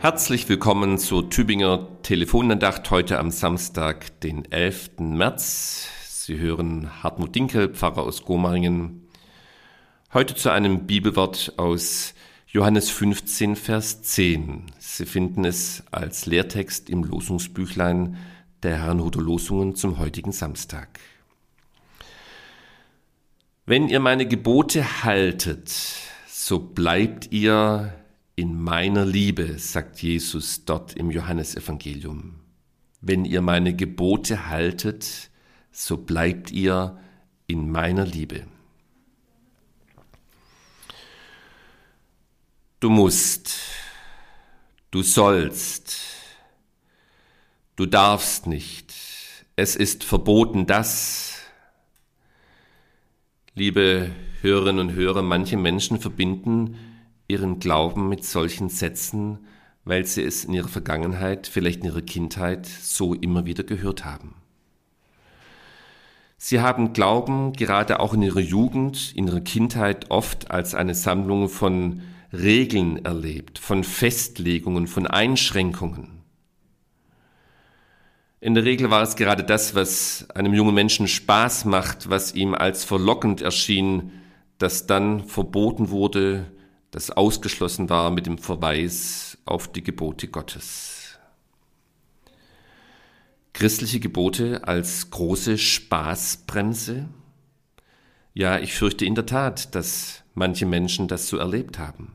Herzlich willkommen zur Tübinger Telefonandacht heute am Samstag, den 11. März. Sie hören Hartmut Dinkel, Pfarrer aus Gomaringen. Heute zu einem Bibelwort aus Johannes 15, Vers 10. Sie finden es als Lehrtext im Losungsbüchlein der Herrnhuter Losungen zum heutigen Samstag. Wenn ihr meine Gebote haltet, so bleibt ihr in meiner Liebe, sagt Jesus dort im Johannesevangelium. Wenn ihr meine Gebote haltet, so bleibt ihr in meiner Liebe. Du musst, du sollst, du darfst nicht, es ist verboten das. Liebe Hörerinnen und Hörer, manche Menschen verbinden ihren Glauben mit solchen Sätzen, weil sie es in ihrer Vergangenheit, vielleicht in ihrer Kindheit so immer wieder gehört haben. Sie haben Glauben gerade auch in ihrer Jugend, in ihrer Kindheit oft als eine Sammlung von Regeln erlebt, von Festlegungen, von Einschränkungen. In der Regel war es gerade das, was einem jungen Menschen Spaß macht, was ihm als verlockend erschien, das dann verboten wurde, das ausgeschlossen war mit dem Verweis auf die Gebote Gottes. Christliche Gebote als große Spaßbremse? Ja, ich fürchte in der Tat, dass manche Menschen das so erlebt haben.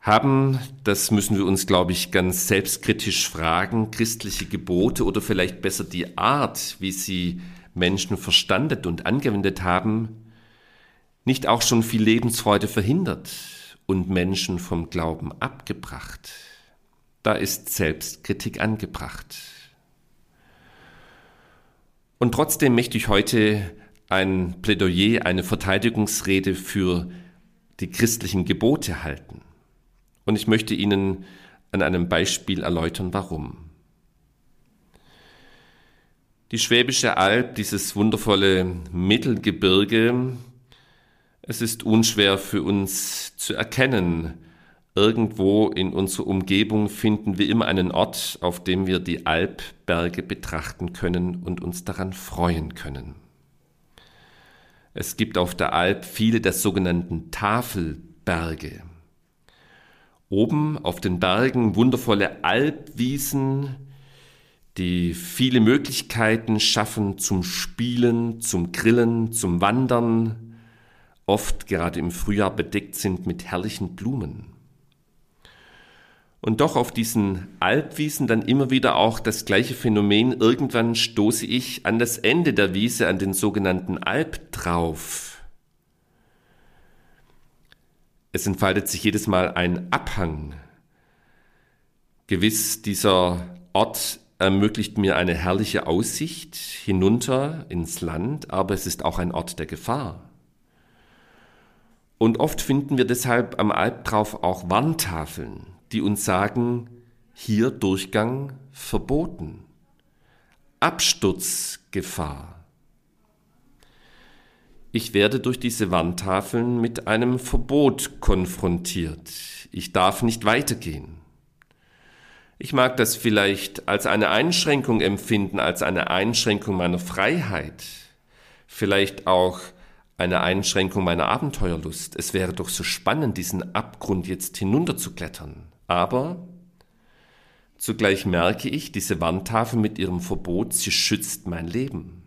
Haben, das müssen wir uns, glaube ich, ganz selbstkritisch fragen, christliche Gebote oder vielleicht besser die Art, wie sie Menschen verstandet und angewendet haben, nicht auch schon viel Lebensfreude verhindert und Menschen vom Glauben abgebracht? Da ist Selbstkritik angebracht. Und trotzdem möchte ich heute ein Plädoyer, eine Verteidigungsrede für die christlichen Gebote halten. Und ich möchte Ihnen an einem Beispiel erläutern, warum. Die Schwäbische Alb, dieses wundervolle Mittelgebirge, es ist unschwer für uns zu erkennen. Irgendwo in unserer Umgebung finden wir immer einen Ort, auf dem wir die Alpberge betrachten können und uns daran freuen können. Es gibt auf der Alp viele der sogenannten Tafelberge. Oben auf den Bergen wundervolle Alpwiesen, die viele Möglichkeiten schaffen zum Spielen, zum Grillen, zum Wandern, oft gerade im Frühjahr bedeckt sind mit herrlichen Blumen. Und doch auf diesen Alpwiesen dann immer wieder auch das gleiche Phänomen. Irgendwann stoße ich an das Ende der Wiese, an den sogenannten Albtrauf. Es entfaltet sich jedes Mal ein Abhang. Gewiss, dieser Ort ermöglicht mir eine herrliche Aussicht hinunter ins Land, aber es ist auch ein Ort der Gefahr. Und oft finden wir deshalb am Albtrauf auch Warntafeln, die uns sagen, hier Durchgang verboten. Absturzgefahr. Ich werde durch diese Warntafeln mit einem Verbot konfrontiert. Ich darf nicht weitergehen. Ich mag das vielleicht als eine Einschränkung empfinden, als eine Einschränkung meiner Freiheit, vielleicht auch eine Einschränkung meiner Abenteuerlust. Es wäre doch so spannend, diesen Abgrund jetzt hinunterzuklettern. Aber zugleich merke ich, diese Wandtafel mit ihrem Verbot, sie schützt mein Leben.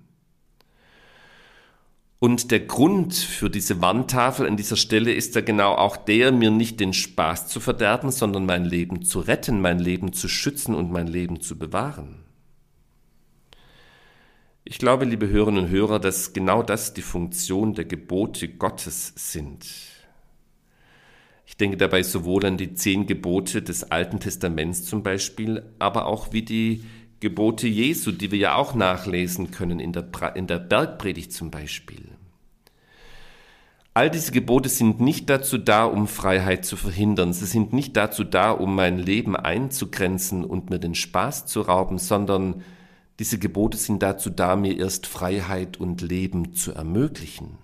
Und der Grund für diese Wandtafel an dieser Stelle ist ja genau auch der, mir nicht den Spaß zu verderben, sondern mein Leben zu retten, mein Leben zu schützen und mein Leben zu bewahren. Ich glaube, liebe Hörerinnen und Hörer, dass genau das die Funktion der Gebote Gottes sind. Ich denke dabei sowohl an die zehn Gebote des Alten Testaments zum Beispiel, aber auch wie die Gebote Jesu, die wir ja auch nachlesen können in der, in der Bergpredigt zum Beispiel. All diese Gebote sind nicht dazu da, um Freiheit zu verhindern. Sie sind nicht dazu da, um mein Leben einzugrenzen und mir den Spaß zu rauben, sondern diese Gebote sind dazu da, mir erst Freiheit und Leben zu ermöglichen.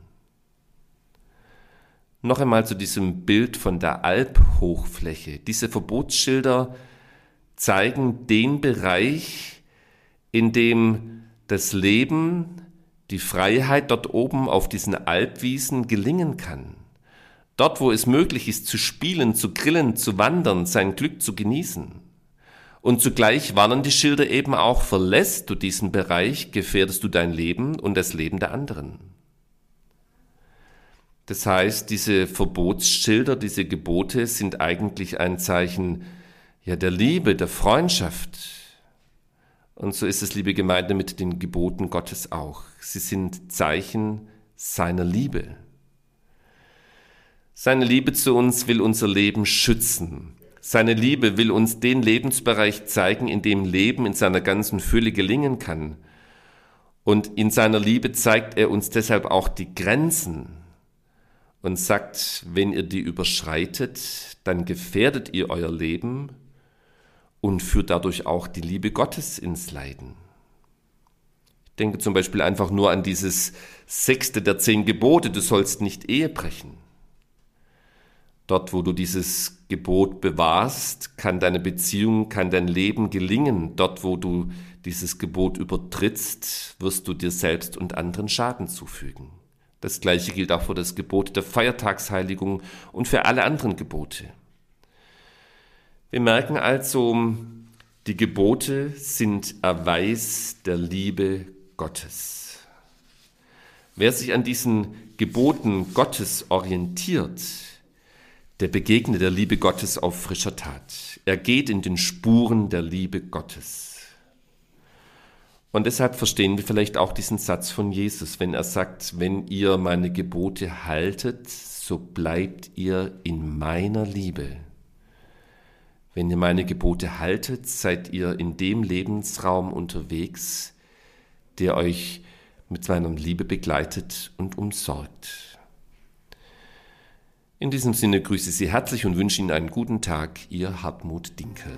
Noch einmal zu diesem Bild von der Alphochfläche. Diese Verbotsschilder zeigen den Bereich, in dem das Leben, die Freiheit dort oben auf diesen Alpwiesen gelingen kann. Dort, wo es möglich ist, zu spielen, zu grillen, zu wandern, sein Glück zu genießen. Und zugleich warnen die Schilder eben auch, verlässt du diesen Bereich, gefährdest du dein Leben und das Leben der anderen. Das heißt, diese Verbotsschilder, diese Gebote sind eigentlich ein Zeichen ja, der Liebe, der Freundschaft. Und so ist es, liebe Gemeinde, mit den Geboten Gottes auch. Sie sind Zeichen seiner Liebe. Seine Liebe zu uns will unser Leben schützen. Seine Liebe will uns den Lebensbereich zeigen, in dem Leben in seiner ganzen Fülle gelingen kann. Und in seiner Liebe zeigt er uns deshalb auch die Grenzen und sagt, wenn ihr die überschreitet, dann gefährdet ihr euer Leben und führt dadurch auch die Liebe Gottes ins Leiden. Ich denke zum Beispiel einfach nur an dieses sechste der zehn Gebote, du sollst nicht Ehe brechen. Dort, wo du dieses Gebot bewahrst, kann deine Beziehung, kann dein Leben gelingen. Dort, wo du dieses Gebot übertrittst, wirst du dir selbst und anderen Schaden zufügen. Das gleiche gilt auch für das Gebot der Feiertagsheiligung und für alle anderen Gebote. Wir merken also, die Gebote sind Erweis der Liebe Gottes. Wer sich an diesen Geboten Gottes orientiert, der begegnet der Liebe Gottes auf frischer Tat. Er geht in den Spuren der Liebe Gottes. Und deshalb verstehen wir vielleicht auch diesen Satz von Jesus, wenn er sagt, wenn ihr meine Gebote haltet, so bleibt ihr in meiner Liebe. Wenn ihr meine Gebote haltet, seid ihr in dem Lebensraum unterwegs, der euch mit seiner Liebe begleitet und umsorgt. In diesem Sinne grüße ich Sie herzlich und wünsche Ihnen einen guten Tag, Ihr Hartmut Dinkel.